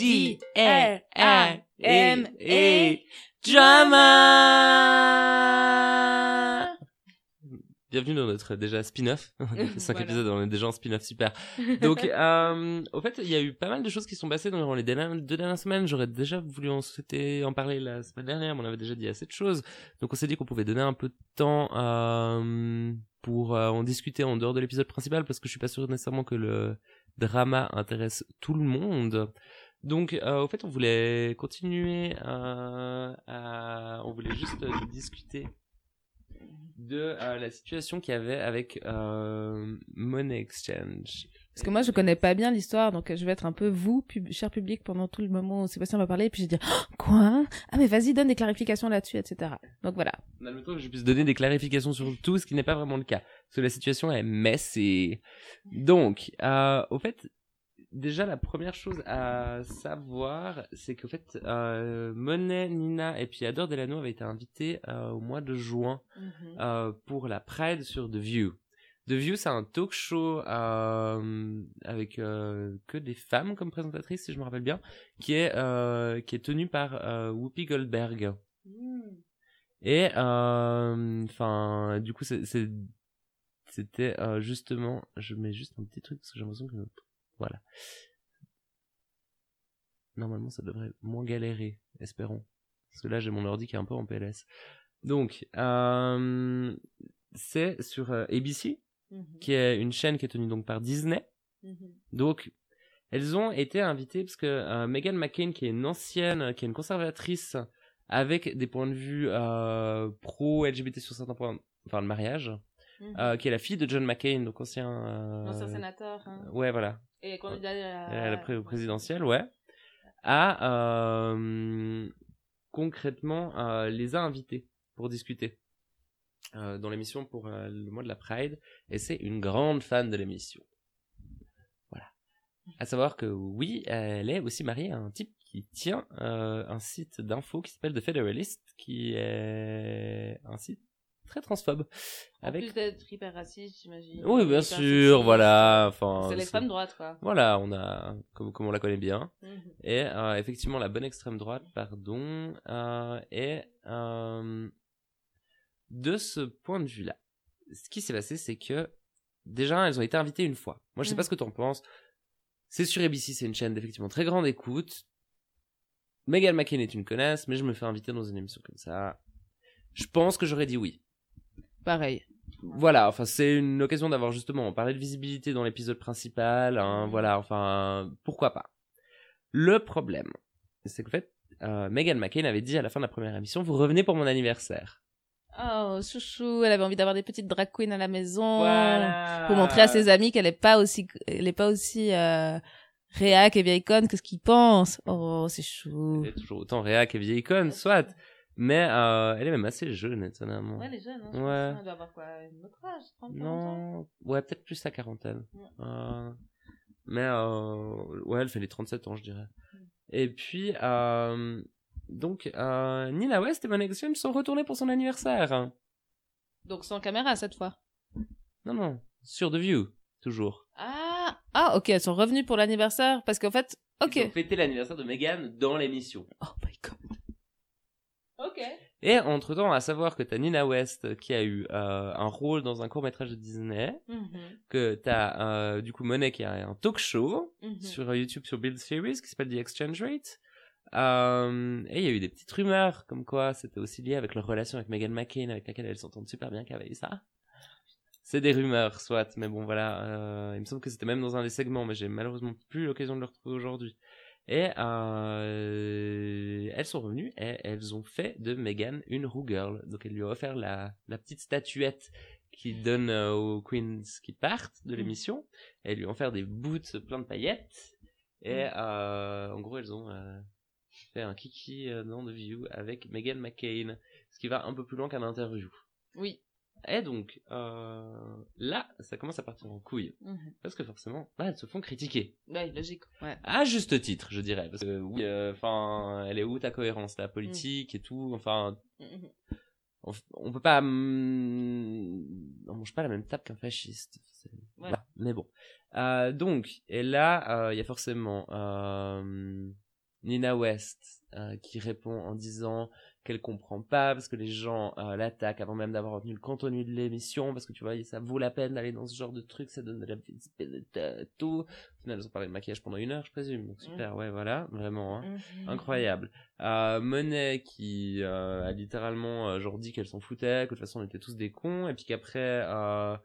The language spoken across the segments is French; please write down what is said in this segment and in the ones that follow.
D R A M A Drama. Bienvenue dans notre déjà spin-off. Cinq Voilà. épisodes, on est déjà en spin-off, super. Donc, euh, au fait, il y a eu pas mal de choses qui sont passées durant les deux dernières semaines. J'aurais déjà voulu en, souhaiter en parler la semaine dernière, mais on avait déjà dit assez de choses. Donc, on s'est dit qu'on pouvait donner un peu de temps euh, pour euh, en discuter en dehors de l'épisode principal, parce que je suis pas sûr nécessairement que le drama intéresse tout le monde. Donc, euh, au fait, on voulait continuer euh, à... On voulait juste euh, discuter de euh, la situation qu'il y avait avec euh, Money Exchange. Parce que moi, je connais pas bien l'histoire, donc je vais être un peu vous, pub- cher public, pendant tout le moment où Sébastien va parler, et puis je vais dire Oh, quoi? Ah mais vas-y, donne des clarifications là-dessus, etc. Donc voilà. On a le temps que je puisse donner des clarifications sur tout, ce qui n'est pas vraiment le cas. Parce que la situation est messy. Donc, euh, au fait, déjà la première chose à savoir, c'est qu'au fait, euh, Monet, Nina et puis Adore Delano avaient été invités euh, au mois de juin euh, pour la Pride sur The View. The View, c'est un talk show avec que des femmes comme présentatrices, si je me rappelle bien, qui est qui est tenu par Whoopi Goldberg. Et euh, enfin, du coup, c'est- c'était euh, justement, je mets juste un petit truc parce que j'ai l'impression que voilà. Normalement, ça devrait moins galérer, espérons. Parce que là, j'ai mon ordi qui est un peu en PLS. Donc, euh, c'est sur euh, ABC, qui est une chaîne qui est tenue donc par Disney. Donc, elles ont été invitées parce que euh, Meghan McCain, qui est une ancienne, qui est une conservatrice, avec des points de vue euh, pro-LGBT sur certains points, enfin le mariage, euh, qui est la fille de John McCain, donc ancien... euh, Ancien sénateur. hein. Ouais, voilà. Et candidat à À la pré- présidentielle, ouais. A euh, concrètement les a invités pour discuter euh, dans l'émission pour euh, le mois de la Pride. Et c'est une grande fan de l'émission. Voilà. À savoir que oui, elle est aussi mariée à un type qui tient euh, un site d'info qui s'appelle The Federalist, qui est un site très transphobe. En Avec... plus d'être hyper raciste, j'imagine. Oui, bien Hyper sûr, voilà. Enfin, C'est l'extrême droite, quoi. Voilà, on a, comme, comme on la connaît bien. Mhm. Et euh, effectivement, la bonne extrême droite, pardon, euh, et euh, de ce point de vue-là, ce qui s'est passé, c'est que déjà, elles ont été invitées une fois. Moi, je sais Mhm. pas ce que t'en penses. C'est sur ABC, c'est une chaîne d'effectivement très grande écoute. Meghan McCain est une connasse, mais je me fais inviter dans une émission comme ça. Je pense que j'aurais dit oui. Pareil. Voilà, enfin c'est une occasion d'avoir justement parlé de visibilité dans l'épisode principal, hein, Mhm. voilà, enfin pourquoi pas. Le problème, c'est qu'en fait, euh, Meghan McCain avait dit à la fin de la première émission, vous revenez pour mon anniversaire. Oh, chouchou, elle avait envie d'avoir des petites drag queens à la maison. Voilà. Pour montrer à ses amis qu'elle est pas aussi, elle est pas aussi, euh, réac et vieille conne que ce qu'ils pensent. Oh, c'est chou. Elle est toujours autant réac et vieille icône, soit. Mais euh, elle est même assez jeune, étonnamment. Ouais, elle est jeune, hein. Ouais. Elle doit avoir quoi, notre âge, 30 ans non, ouais, peut-être plus la quarantaine. Ouais. Euh, mais euh, ouais, elle fait les 37 ans, je dirais. Mm. Et puis, donc, Nina West et Exchange sont retournés pour son anniversaire. Donc sans caméra cette fois. Non, non, sur The View, toujours. Ah, ah, ok, elles sont revenues pour l'anniversaire parce qu'en fait, ok. Ils ont fêté l'anniversaire de Meghan dans l'émission. Oh my. Et entre-temps, à savoir que t'as Nina West qui a eu euh, un rôle dans un court-métrage de Disney, Mhm, que t'as euh, du coup Monet qui a un talk show, mhm. sur YouTube sur Build Series qui s'appelle The Exchange Rate. Euh, et il y a eu des petites rumeurs comme quoi c'était aussi lié avec leur relation avec Meghan McCain avec laquelle elles s'entendent super bien qu'avait ça. C'est des rumeurs, soit, mais bon voilà, euh, il me semble que c'était même dans un des segments, mais j'ai malheureusement plus l'occasion de le retrouver aujourd'hui. Et euh, elles sont revenues et elles ont fait de Meghan une Rue Girl. Donc elles lui ont offert la, la petite statuette qui donne euh, aux queens qui partent de Mm. l'émission. Elles lui ont offert des boots plein de paillettes. Et euh, en gros, elles ont euh, fait un kiki dans The View avec Meghan McCain. Ce qui va un peu plus loin qu'un interview. Oui. Et donc, euh, là, ça commence à partir en couille. Mhm. Parce que forcément, bah, elles se font critiquer. Ouais, logique. Ouais. À juste titre, je dirais. Parce que, oui, euh, enfin, elle est où ta cohérence, la politique et tout. Enfin, Mhm. on, on peut pas... hum, on mange pas la même table qu'un fasciste. Mais bon. Euh, donc, et là, il y a forcément... Nina West qui répond en disant qu'elle comprend pas parce que les gens euh, l'attaquent avant même d'avoir retenu le contenu de l'émission parce que tu vois ça vaut la peine d'aller dans ce genre de truc ça donne de la visibilité tout au final elles ont parlé de maquillage pendant une heure je présume donc super ouais voilà vraiment hein. Mhm. incroyable euh, Monet qui euh, a littéralement euh, genre dit qu'elle s'en foutait que de toute façon on était tous des cons et puis qu'après euh,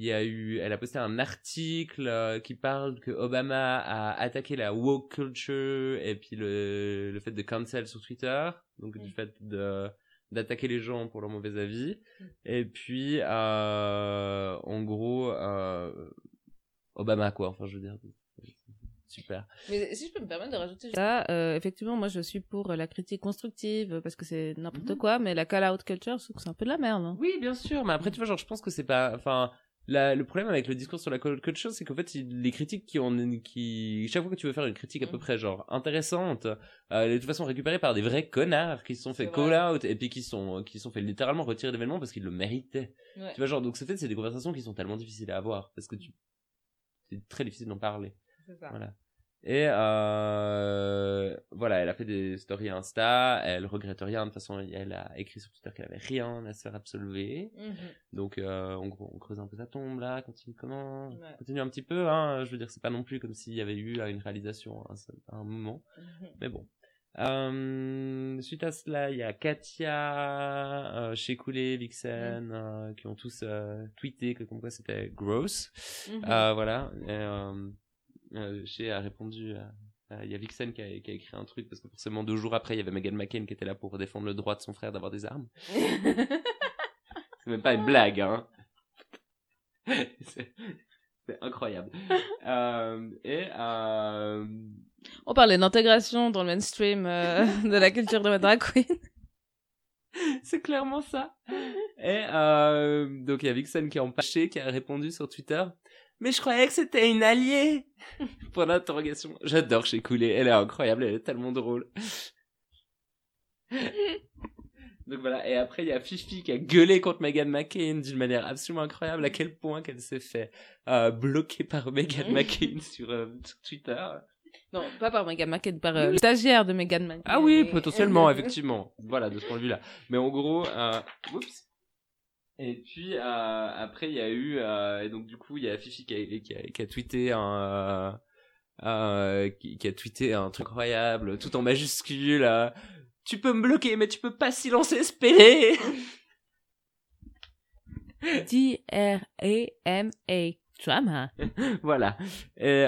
il y a eu elle a posté un article euh, qui parle que Obama a attaqué la woke culture et puis le le fait de cancel sur Twitter donc du fait de d'attaquer les gens pour leur mauvais avis Mm. et puis euh, en gros euh, Obama quoi enfin je veux dire super Mais si je peux me permettre de rajouter ça, euh, effectivement, moi je suis pour la critique constructive parce que c'est n'importe Mhm. quoi, mais la call out culture, je trouve que c'est un peu de la merde. hein. Oui, bien sûr, mais après, tu vois, genre, je pense que c'est pas, enfin, la- le problème avec le discours sur la cul- culture, c'est qu'en fait, les critiques qui ont, qui, chaque fois que tu veux faire une critique à peu Mm. près, genre, intéressante, euh, elle est de toute façon récupérée par des vrais connards qui se sont fait call out et puis qui sont, qui se sont fait littéralement retirer d'événements parce qu'ils le méritaient. Ouais. Tu vois, genre, donc, c'est fait, c'est des conversations qui sont tellement difficiles à avoir parce que tu, c'est très difficile d'en parler. C'est ça. Voilà. Et euh, voilà, elle a fait des stories Insta, elle regrette rien, de toute façon elle a écrit sur Twitter qu'elle avait rien à se faire absolver. Mhm. Donc euh, gros, on creuse un peu sa tombe là, continue comment Ouais. Continue un petit peu, hein, je veux dire, c'est pas non plus comme s'il y avait eu euh, une réalisation à un, moment, Mhm. mais bon. Euh, suite à cela, il y a Katia, euh, Coulé, Vixen, euh, qui ont tous euh, tweeté que comme quoi c'était gross. Mhm. Euh, voilà. Et, euh, Shea a répondu. à- Il y a Vixen qui a, qui a écrit un truc parce que forcément deux jours après il y avait Meghan McCain qui était là pour défendre le droit de son frère d'avoir des armes. C'est même pas une blague, hein. c'est incroyable. euh, et euh, On parlait d'intégration dans le mainstream euh, de la culture de la drag queen. c'est clairement ça. Et donc il y a Vixen qui est empâché, qui a répondu sur Twitter. Mais je croyais que c'était une alliée. Pour l'interrogation. J'adore chez Coulé. Elle est incroyable. Elle est tellement drôle. Donc voilà. Et après il y a Fifi qui a gueulé contre Meghan McCain d'une manière absolument incroyable. À quel point qu'elle s'est fait euh, bloquer par Meghan McCain sur, euh, sur Twitter. Non, pas par Meghan McCain, par euh, le stagiaire de Meghan McCain. Ah oui, potentiellement, effectivement. Voilà, de ce point de vue-là. Mais en gros, euh, oups. Et puis euh, après, il y a eu euh, et donc du coup, il y a Fifi qui a, qui a, qui a tweeté un euh, qui, qui a tweeté un truc incroyable, tout en majuscule. tu peux me bloquer, mais tu peux pas silencer ce PD. D-R-A-M-A. Drama. voilà. Et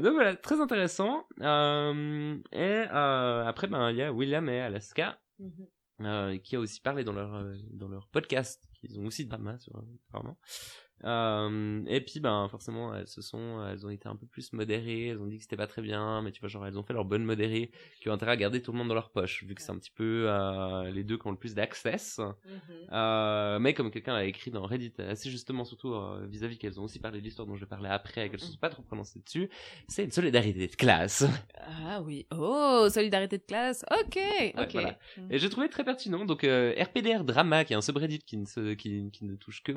donc voilà, très intéressant. Et après, ben il y a William et Alaska. euh, qui a aussi parlé dans leur dans leur podcast qu'ils ont aussi de drama sur apparemment euh, et puis ben forcément elles se sont elles ont été un peu plus modérées elles ont dit que c'était pas très bien mais tu vois genre elles ont fait leur bonne modérée qui ont intérêt à garder tout le monde dans leur poche vu que c'est un petit peu euh, les deux qui ont le plus d'access euh, mais comme quelqu'un a écrit dans Reddit assez justement surtout vis-à-vis qu'elles ont aussi parlé de l'histoire dont je vais parler après et qu'elles se sont pas trop prononcées dessus c'est une solidarité de classe Ah oui. Oh, solidarité de classe. Ok. ok. voilà. Et j'ai trouvé très pertinent. Donc RPDR Drama, qui est un subreddit qui ne se, qui, qui ne touche que,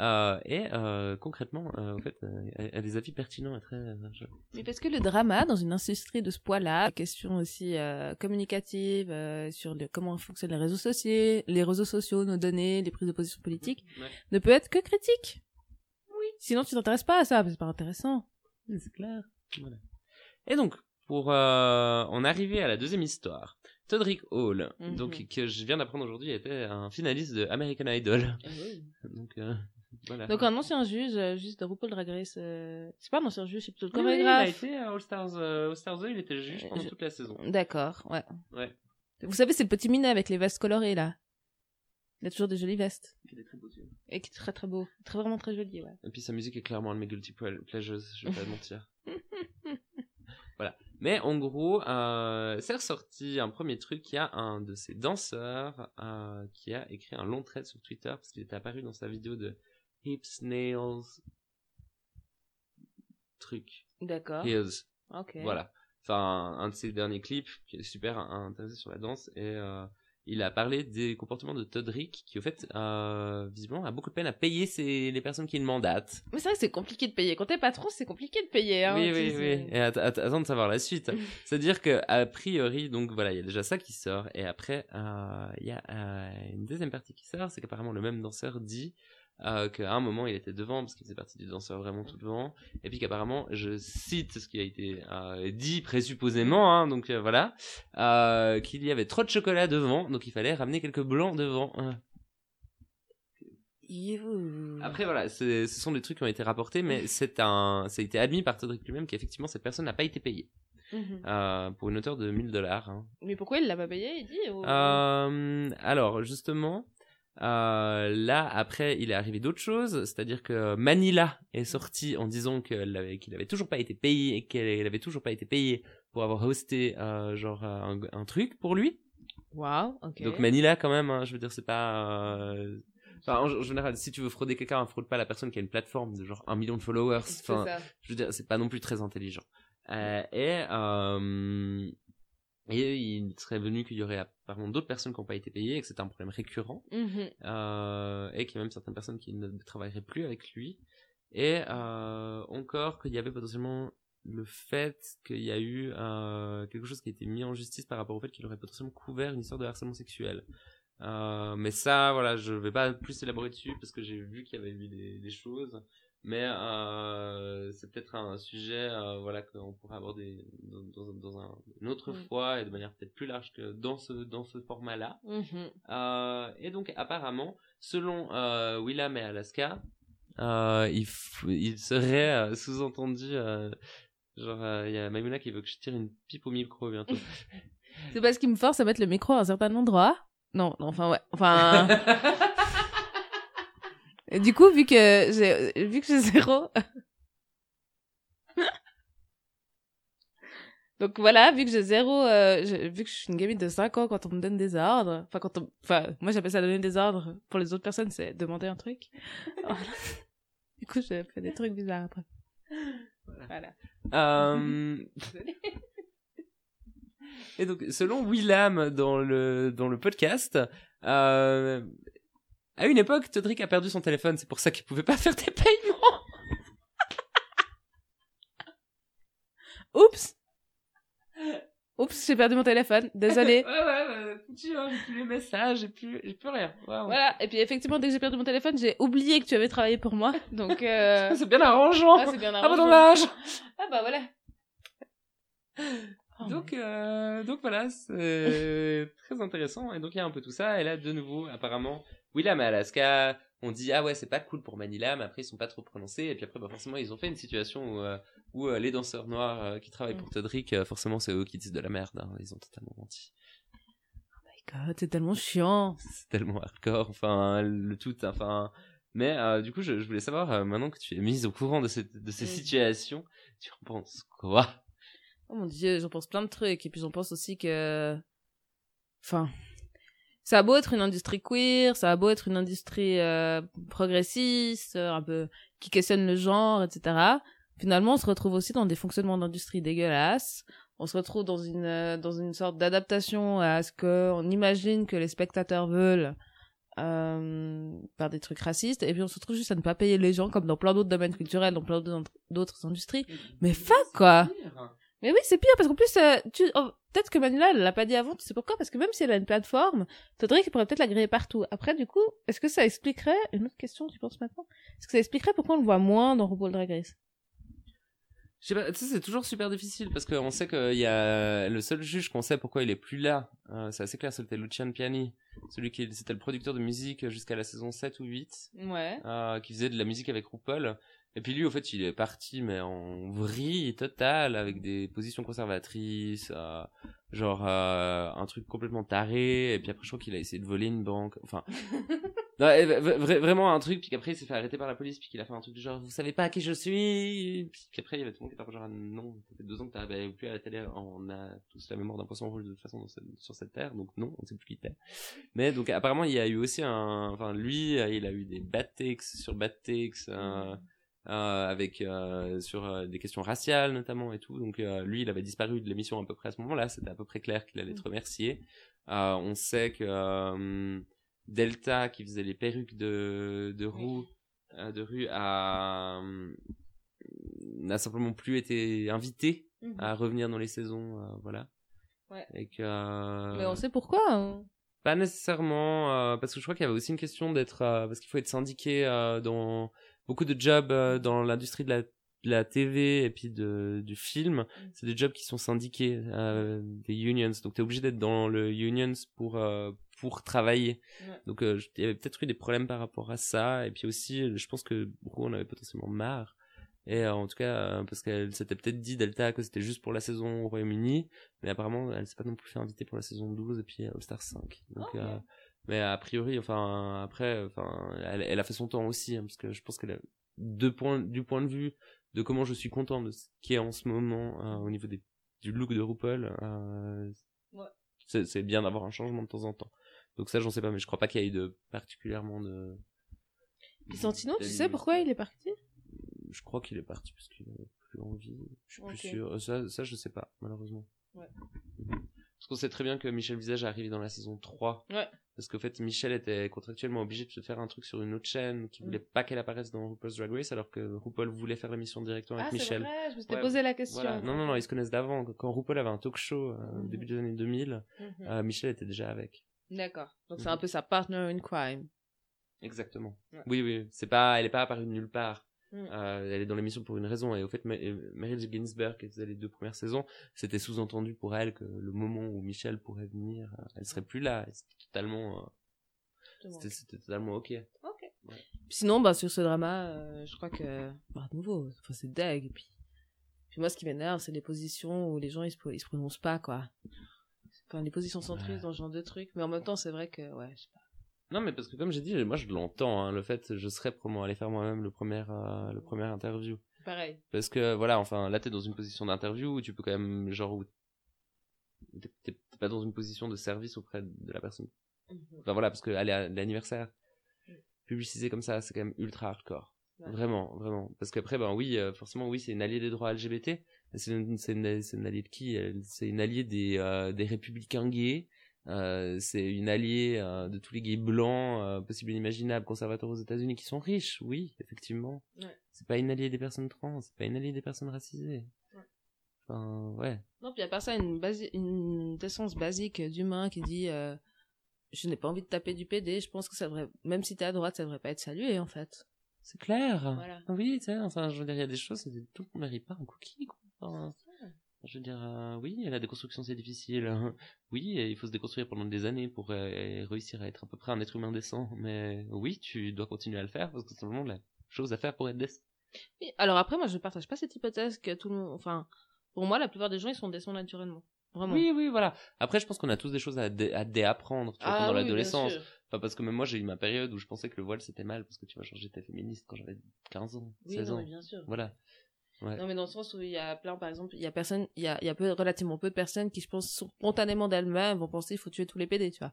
euh, et euh, concrètement, euh, en fait, euh, a, a des avis pertinents et très. euh, je- Mais parce que le drama, dans une industrie de ce poids-là, question aussi euh, communicative euh, sur le, comment fonctionnent les réseaux sociaux, les réseaux sociaux, nos données, les prises de position politiques, Ouais. ne peut être que critique. Oui. Sinon, tu t'intéresses pas à ça, parce que c'est pas intéressant. C'est clair. Voilà. Et donc, pour euh, en arriver à la deuxième histoire, Todrick Hall, Mhm. donc que je viens d'apprendre aujourd'hui, était un finaliste de American Idol. Donc euh, voilà. Donc un ancien juge, euh, juge de RuPaul Drag Race, euh, c'est pas un ancien juge, c'est plutôt le oui, il a chorégraphe. été à All Stars, euh, All Stars 2, il était juge pendant Je- toute la saison. D'accord, ouais. Ouais. Vous savez, c'est le petit minet avec les vestes colorées, là. Il a toujours des jolies vestes. Il est très beau, celui-là. Et qui est très très beau. Très vraiment très joli, ouais. Et puis sa musique est clairement un de mes guilty ple- pleasures, je vais pas mentir. voilà. Mais en gros, euh, c'est ressorti un premier truc. Il y a un de ces danseurs euh, qui a écrit un long trait sur Twitter parce qu'il était apparu dans sa vidéo de Hips, Nails, truc. D'accord. Heels. Ok. Voilà. Enfin, un, de ses derniers clips qui est super intéressé sur la danse et euh, il a parlé des comportements de Todrick, qui au fait, euh, visiblement, a beaucoup de peine à payer ses, les personnes qui le mandatent. Mais c'est vrai que c'est compliqué de payer. Quand t'es patron, c'est compliqué de payer. Hein, oui, oui, oui. Et att- att- attends de savoir la suite. C'est-à-dire que a priori, donc voilà, il y a déjà ça qui sort, et après, euh, il y a euh, une deuxième partie qui sort, c'est qu'apparemment le même danseur dit euh, qu'à un moment il était devant parce qu'il faisait partie des danseurs vraiment tout devant, et puis qu'apparemment, je cite ce qui a été euh, dit présupposément, hein, donc euh, voilà, qu'il y avait trop de chocolat devant, donc il fallait ramener quelques blancs devant. Après voilà, ce sont des trucs qui ont été rapportés, mais c'est un, ça a été admis par Todrick lui-même qu'effectivement cette personne n'a pas été payée Mhm. pour une hauteur de 1000 dollars. hein. Mais pourquoi il l'a pas payé Il dit ou- alors justement, euh, là après il est arrivé d'autres choses, c'est-à-dire que Manila est sorti en disant qu'elle avait- qu'il avait toujours pas été payé et qu'elle avait toujours pas été payé pour avoir hosté euh, genre un, un truc pour lui. Waouh, ok. Donc Manila quand même, hein, je veux dire c'est pas. euh, Enfin, en, en général, si tu veux frauder quelqu'un, fraude pas la personne qui a une plateforme de genre un million de followers. C'est Enfin, ça. je veux dire, c'est pas non plus très intelligent. Euh, et, euh, et il serait venu qu'il y aurait apparemment d'autres personnes qui n'ont pas été payées et que c'est un problème récurrent. Mhm. Euh, et qu'il y a même certaines personnes qui ne travailleraient plus avec lui. Et euh, encore qu'il y avait potentiellement le fait qu'il y a eu euh, quelque chose qui a été mis en justice par rapport au fait qu'il aurait potentiellement couvert une histoire de harcèlement sexuel. Mais ça, voilà, je vais pas plus élaborer dessus parce que j'ai vu qu'il y avait eu des, des choses. Mais euh, c'est peut-être un sujet, euh, voilà, qu'on pourrait aborder dans, dans, dans un, une autre Mm. fois et de manière peut-être plus large que dans ce dans ce format-là. Mhm. Euh, et donc apparemment, selon euh, Willam et Alaska, euh, il, il serait sous-entendu, euh, genre il y a Maimouna qui veut que je tire une pipe au micro bientôt. C'est parce qu'il me force à mettre le micro à un certain endroit. Non, non, enfin ouais, enfin. Du coup, vu que j'ai vu que j'ai zéro. Donc voilà, vu que j'ai zéro, euh, vu que je suis une gamine de 5 ans, quand on me donne des ordres, enfin quand on, enfin moi j'appelle ça donner des ordres. Pour les autres personnes, c'est demander un truc. Du coup, je fais des trucs bizarres après. Voilà. Euh, et donc selon Willam dans le dans le podcast, euh, à une époque, Todrick a perdu son téléphone, c'est pour ça qu'il pouvait pas faire des paiements. Oups. Oups, j'ai perdu mon téléphone. Désolée. ouais ouais, j'ai plus les messages, j'ai plus j'ai plus rien. Voilà, et puis effectivement, dès que j'ai perdu mon téléphone, j'ai oublié que tu avais travaillé pour moi. Donc, euh... C'est bien arrangeant. ah, c'est bien Ah bah arrangé. dommage. Ah bah voilà. Oh, Donc, euh, donc voilà, c'est très intéressant. Et donc il y a un peu tout ça. Et là, de nouveau, apparemment, Willam et Alaska, on dit ah ouais, c'est pas cool pour Manila, mais après ils sont pas trop prononcés. Et puis après, bah, forcément, ils ont fait une situation où, euh, où euh, les danseurs noirs euh, qui travaillent pour Todrick, euh, forcément, c'est eux qui disent de la merde. hein. Ils ont totalement menti. my God, c'est tellement chiant. C'est tellement hardcore. Enfin, le tout, enfin. Mais euh, du coup, je, je voulais savoir, euh, maintenant que tu es mise au courant de, cette, de ces Mm. situations, tu en penses quoi? Oh mon dieu, j'en pense plein de trucs. Et puis j'en pense aussi que... Enfin... Ça a beau être une industrie queer, ça a beau être une industrie euh, progressiste, euh, un peu qui questionne le genre, etc. Finalement, on se retrouve aussi dans des fonctionnements d'industrie dégueulasses. On se retrouve dans une euh, dans une sorte d'adaptation à ce que on imagine que les spectateurs veulent euh, par des trucs racistes. Et puis on se retrouve juste à ne pas payer les gens comme dans plein d'autres domaines culturels, dans plein d'autres d'autres industries. Mais fuck quoi mais oui, c'est pire parce qu'en plus, euh, tu... oh, peut-être que Manila, elle l'a pas dit avant, tu sais pourquoi? Parce que même si elle a une plateforme, Todrick pourrait peut-être la griller partout. Après, du coup, est-ce que ça expliquerait une autre question, tu penses maintenant? Est-ce que ça expliquerait pourquoi on le voit moins dans RuPaul Drag Race? Je sais pas, tu sais, c'est toujours super difficile parce qu'on sait qu'il y a le seul juge qu'on sait pourquoi il est plus là. euh, c'est assez clair, c'était Lucian Piani. Celui qui c'était le producteur de musique jusqu'à la saison 7 ou 8, Ouais. euh, qui faisait de la musique avec RuPaul. Et puis lui, au fait, il est parti, mais en vrille totale, avec des positions conservatrices, euh, genre euh, un truc complètement taré. Et puis après, je crois qu'il a essayé de voler une banque. Enfin, non, vra- vraiment un truc. Puis qu'après, il s'est fait arrêter par la police. Puis qu'il a fait un truc du genre, vous savez pas qui je suis. Puis qu'après, il y avait tout le monde qui était genre, non, ça fait deux ans que t'arrives plus à la télé. On a tous la mémoire d'un poisson rouge de toute façon cette- sur cette terre. Donc non, on sait plus qui t'es. Mais donc apparemment, il y a eu aussi un. Enfin, lui, il a eu des bad takes sur bad takes. Euh, avec euh, sur euh, des questions raciales notamment et tout donc lui il avait disparu de l'émission à peu près à ce moment-là c'était à peu près clair qu'il allait être remercié on sait que Delta, qui faisait les perruques de, de roue, de rue, a n'a simplement plus été invité Mhm. à revenir dans les saisons, euh, voilà. Ouais. Et que euh, Mais on sait pourquoi. hein. pas nécessairement, euh, parce que je crois qu'il y avait aussi une question d'être, parce qu'il faut être syndiqué dans beaucoup de jobs euh, dans l'industrie de la, de la TV et puis de, du film. C'est des jobs qui sont syndiqués, euh, des unions. Donc t'es obligé d'être dans le unions pour euh, pour travailler. Ouais. Donc euh, il y avait peut-être eu des problèmes par rapport à ça. Et puis aussi, je pense que Roux en avait potentiellement marre. Et en tout cas, parce qu'elle s'était peut-être dit Delta que c'était juste pour la saison au Royaume-Uni, mais apparemment elle s'est pas non plus fait inviter pour la saison 12 et puis All Star 5. Donc. Mais a priori, enfin après, enfin elle, elle a fait son temps aussi, hein, parce que je pense qu'elle a deux points du point de vue de comment je suis content de ce qui est en ce moment euh, au niveau des, du look de RuPaul. Euh, Ouais. c'est, bien d'avoir un changement de temps en temps. Donc ça, j'en sais pas, mais je crois pas qu'il y ait eu de particulièrement de. Puis Santino, tu sais pourquoi il est parti? Je crois qu'il est parti parce qu'il avait plus envie. Je suis plus sûr. Euh, Ça, ça, je sais pas, malheureusement. Ouais. Qu'on sait très bien que Michel Visage est arrivé dans la saison 3. Ouais. Parce qu'en fait, Michel était contractuellement obligé de se faire un truc sur une autre chaîne qui Mm. voulait pas qu'elle apparaisse dans RuPaul's Drag Race, alors que RuPaul voulait faire l'émission directement Ah, avec c'est Michel. vrai, je me suis Ouais, posé la question. Voilà. Non, non, non, ils se connaissent d'avant. Quand RuPaul avait un talk show euh, au Mhm. début des années 2000, Mhm. euh, Michel était déjà avec. D'accord. Donc c'est Mhm. un peu sa partner in crime. Exactement. Ouais. Oui, oui. C'est pas, elle est pas apparue de nulle part. Mm. Euh, elle est dans l'émission pour une raison. Et au fait, euh, Meryl Ginsberg, qui faisait les deux premières saisons, c'était sous-entendu pour elle que le moment où Michel pourrait venir, euh, elle serait plus là. C'était totalement, euh, c'était, totalement ok. Ok. Ouais. Sinon, bah, sur ce drama, euh, je crois que, bah, de nouveau, c'est deg. Et puis, puis moi, ce qui m'énerve, c'est les positions où les gens, ils se, pro- ils se prononcent pas, quoi. Enfin, les positions centristes Ouais. dans ce genre de trucs. Mais en même temps, c'est vrai que, ouais, je sais pas. Non, mais parce que comme j'ai dit, moi je l'entends, hein, le fait, je serais probablement aller faire moi-même le premier, euh, le premier interview. Pareil. Parce que voilà, enfin là t'es dans une position d'interview où tu peux quand même, genre, où t'es, pas dans une position de service auprès de la personne. Enfin voilà, parce que aller à l'anniversaire, Mm. publicisé comme ça, c'est quand même ultra hardcore. Ouais. Vraiment, vraiment. Parce qu'après, ben oui, euh, forcément, oui, c'est une alliée des droits LGBT. C'est une, une, une alliée de qui Elle- C'est une alliée des, euh, des républicains gays. Euh, c'est une alliée euh, de tous les gays blancs, euh, possibles et inimaginables, conservateurs aux États-Unis, qui sont riches, oui, effectivement. Ouais. C'est pas une alliée des personnes trans, c'est pas une alliée des personnes racisées. Ouais. Enfin, ouais. Non, puis à part ça, une, basi- une décence basique d'humain qui dit euh, Je n'ai pas envie de taper du PD, je pense que ça devrait, même si t'es à droite, ça devrait pas être salué en fait. C'est clair. Voilà. Oui, tu sais, enfin, je veux dire, il y a des choses, c'est tout le monde mérite pas un cookie, quoi. Enfin, je veux dire, euh, oui, la déconstruction c'est difficile. hein. Oui, et il faut se déconstruire pendant des années pour euh, réussir à être à peu près un être humain décent. Mais oui, tu dois continuer à le faire parce que c'est vraiment la chose à faire pour être décent. Oui, Alors après, moi, je partage pas cette hypothèse que tout le monde. Enfin, pour moi, la plupart des gens, ils sont décents naturellement. Vraiment. Oui, oui, voilà. Après, je pense qu'on a tous des choses à, dé- à déapprendre tu vois, Ah pendant oui, l'adolescence. Enfin, parce que même moi, j'ai eu ma période où je pensais que le voile c'était mal parce que tu vas changer ta féministe quand j'avais 15 ans, Oui, 16 non, ans. bien sûr. Voilà. Ouais. Non, mais dans le sens où il y a plein, par exemple, il y a personne, il y a, il y a peu, relativement peu de personnes qui, je pense, spontanément d'elles-mêmes vont penser il faut tuer tous les PD, tu vois.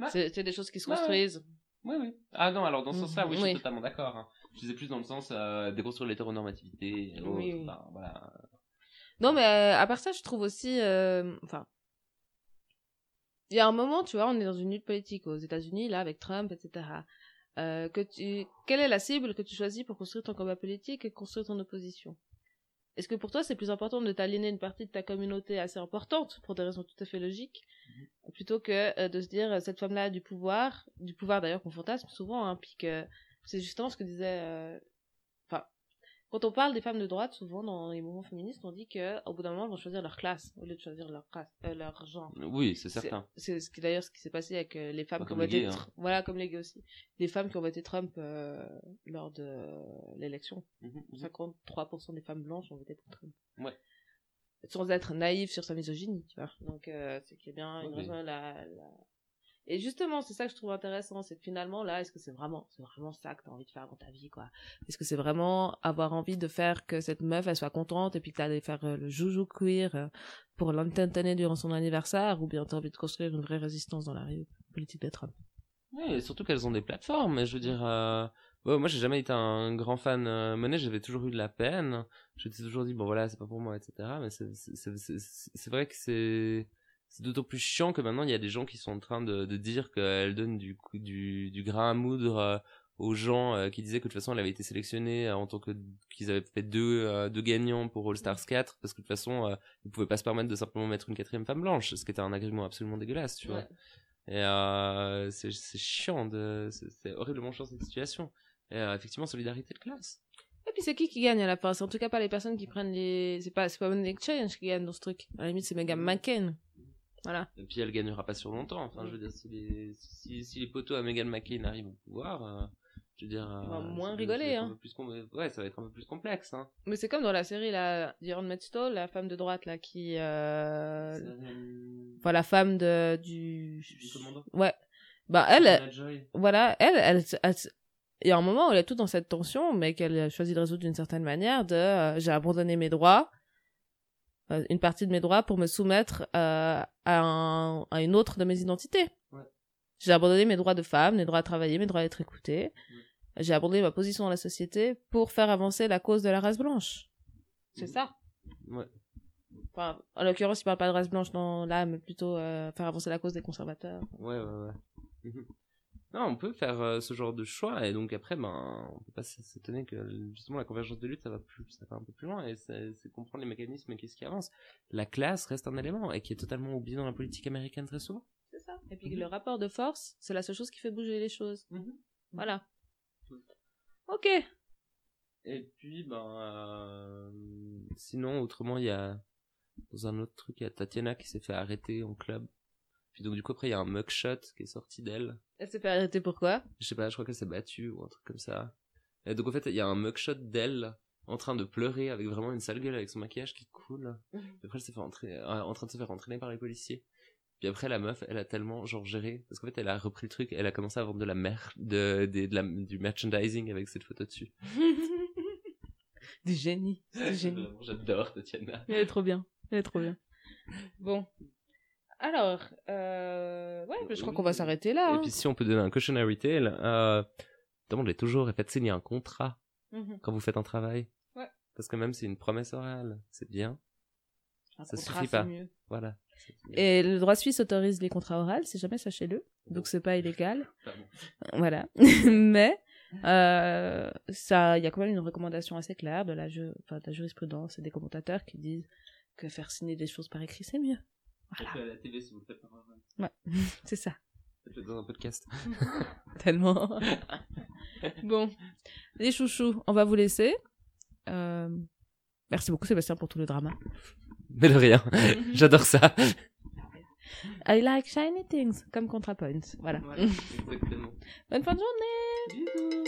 Ouais. C'est c'est des choses qui se Ouais, construisent. Oui, oui. Ah non, alors dans ce Mhm, sens-là, oui, je oui. suis totalement d'accord. hein. Je disais plus dans le sens euh, déconstruire l'hétéronormativité. et. Oui, oui. Enfin, voilà. Non, mais euh, à part ça, je trouve aussi, euh, enfin, il y a un moment, tu vois, on est dans une lutte politique aux États-Unis, là, avec Trump, etc. Euh, que tu, quelle est la cible que tu choisis pour construire ton combat politique et construire ton opposition? Est-ce que pour toi, c'est plus important de t'aliéner une partie de ta communauté assez importante, pour des raisons tout à fait logiques, plutôt que euh, de se dire, euh, cette femme-là a du pouvoir, du pouvoir d'ailleurs qu'on fantasme souvent, hein, puis que c'est justement ce que disait euh, quand on parle des femmes de droite, souvent dans les mouvements féministes, on dit que au bout d'un moment, elles vont choisir leur classe au lieu de choisir leur race, euh, leur genre. Oui, c'est certain. C'est ce qui d'ailleurs ce qui s'est passé avec euh, les femmes qui ont voté hein. Voilà comme les gays aussi. Les femmes qui ont voté Trump euh, lors de euh, l'élection. Mhm, mhm. 53% des femmes blanches ont voté pour Trump. Ouais. Sans être naïve sur sa misogynie, tu vois. Donc euh, c'est qu'il y a bien une Oui, raison à la, la- Et justement, c'est ça que je trouve intéressant, c'est que finalement là, est-ce que c'est vraiment, c'est vraiment ça que t'as envie de faire dans ta vie, quoi? Est-ce que c'est vraiment avoir envie de faire que cette meuf elle soit contente et puis que t'allais faire euh, le joujou queer euh, pour l'intentaner durant son anniversaire, ou bien t'as envie de construire une vraie résistance dans la politique de Trump? Oui, et surtout qu'elles ont des plateformes. Je veux dire, euh, ouais, moi j'ai jamais été un grand fan euh, j'avais toujours eu de la peine. Je m'étais toujours dit bon voilà, c'est pas pour moi, etc. Mais c'est vrai que c'est c'est d'autant plus chiant que maintenant il y a des gens qui sont en train de, de dire qu'elle donne du, du, du grain à moudre euh, aux gens euh, qui disaient que de toute façon elle avait été sélectionnée euh, en tant que qu'ils avaient fait deux, deux gagnants pour All Stars 4 parce que de toute façon ils pouvaient pas se permettre de simplement mettre une quatrième femme blanche ce qui était un agrément absolument dégueulasse tu vois et c'est c'est chiant de c'est horriblement chiant cette situation et effectivement solidarité de classe Et puis c'est qui qui gagne à la fin? C'est en tout cas pas les personnes qui prennent les. C'est pas, c'est pas Money Exchange qui gagne dans ce truc. À la limite, c'est Meghan McCain. Voilà. et puis elle gagnera pas sur longtemps enfin je veux dire si les si, si les poteaux à Meghan McCain arrivent au pouvoir euh, je veux dire euh, va moins ça- rigoler, hein. plus ouais ça va être un peu plus complexe hein Mais c'est comme dans la série, là, d'Iron Metstall, la femme de droite, là, qui. Euh... Enfin, la femme de, du. Du commandant. Ouais. Bah, elle, voilà, elle, elle, elle- il y a un moment où elle est toute dans cette tension, mais qu'elle a choisi de résoudre d'une certaine manière de euh, j'ai abandonné mes droits, euh, une partie de mes droits pour me soumettre euh, à, un- à une autre de mes identités. Ouais. J'ai abandonné mes droits de femme, mes droits à travailler, mes droits à être écoutée. J'ai abandonné ma position dans la société pour faire avancer la cause de la race blanche. C'est ça. Ouais. Enfin, en l'occurrence, il parle pas de race blanche dans là, mais plutôt euh, faire avancer la cause des conservateurs. Ouais, ouais, ouais. Non, on peut faire euh, ce genre de choix et donc après, ben, on peut pas s'étonner que justement la convergence de lutte, ça va plus, ça va un peu plus loin et c'est comprendre les mécanismes et qu'est-ce qui avance. La classe reste un élément et qui est totalement oublié dans la politique américaine très souvent. C'est ça. Et puis Mhm. le rapport de force, c'est la seule chose qui fait bouger les choses. Mhm. Voilà. Ok. Et puis, ben, euh, sinon, autrement, il y a, dans un autre truc, il y a Tatiana qui s'est fait arrêter en club. Puis donc, du coup, après, il y a un mugshot qui est sorti d'elle. Elle s'est fait arrêter pourquoi Je sais pas, je crois qu'elle s'est battue ou un truc comme ça. Et donc, en fait, il y a un mugshot d'elle en train de pleurer avec vraiment une sale gueule avec son maquillage qui coule. Mhm. Et après, elle s'est fait entraîner, euh, en train de se faire entraîner par les policiers. Puis après, la meuf, elle a tellement, genre, géré. Parce qu'en fait, elle a repris le truc, elle a commencé à vendre de la mer, de, de la, du merchandising avec cette photo dessus. Du génie. Du génie. J'adore Tatiana. Elle est trop bien. Elle est trop bien. Bon. Alors, euh... ouais, je crois qu'on va s'arrêter là. Et hein. puis si on peut donner un cautionary tale, euh, demandez toujours et faites signer un contrat Mhm. quand vous faites un travail. Ouais. Parce que même c'est une promesse orale, c'est bien. Un ça contrat, suffit pas. mieux. Voilà. Et le droit suisse autorise les contrats oraux, si jamais, sachez-le. Donc c'est pas illégal. Pardon. Voilà. Mais euh, ça, il y a quand même une recommandation assez claire de la, ju- de la jurisprudence et des commentateurs qui disent que faire signer des choses par écrit, c'est mieux. Voilà. Faites-le à la TV si vous le faites oral. C'est ça. Faites-le dans un podcast. Tellement. bon, les chouchous, on va vous laisser. Euh, Merci beaucoup Sébastien pour tout le drama. Mais de rien. J'adore ça. I like shiny things, comme ContraPoint. Voilà. Exactement. Bonne fin de journée Bisous.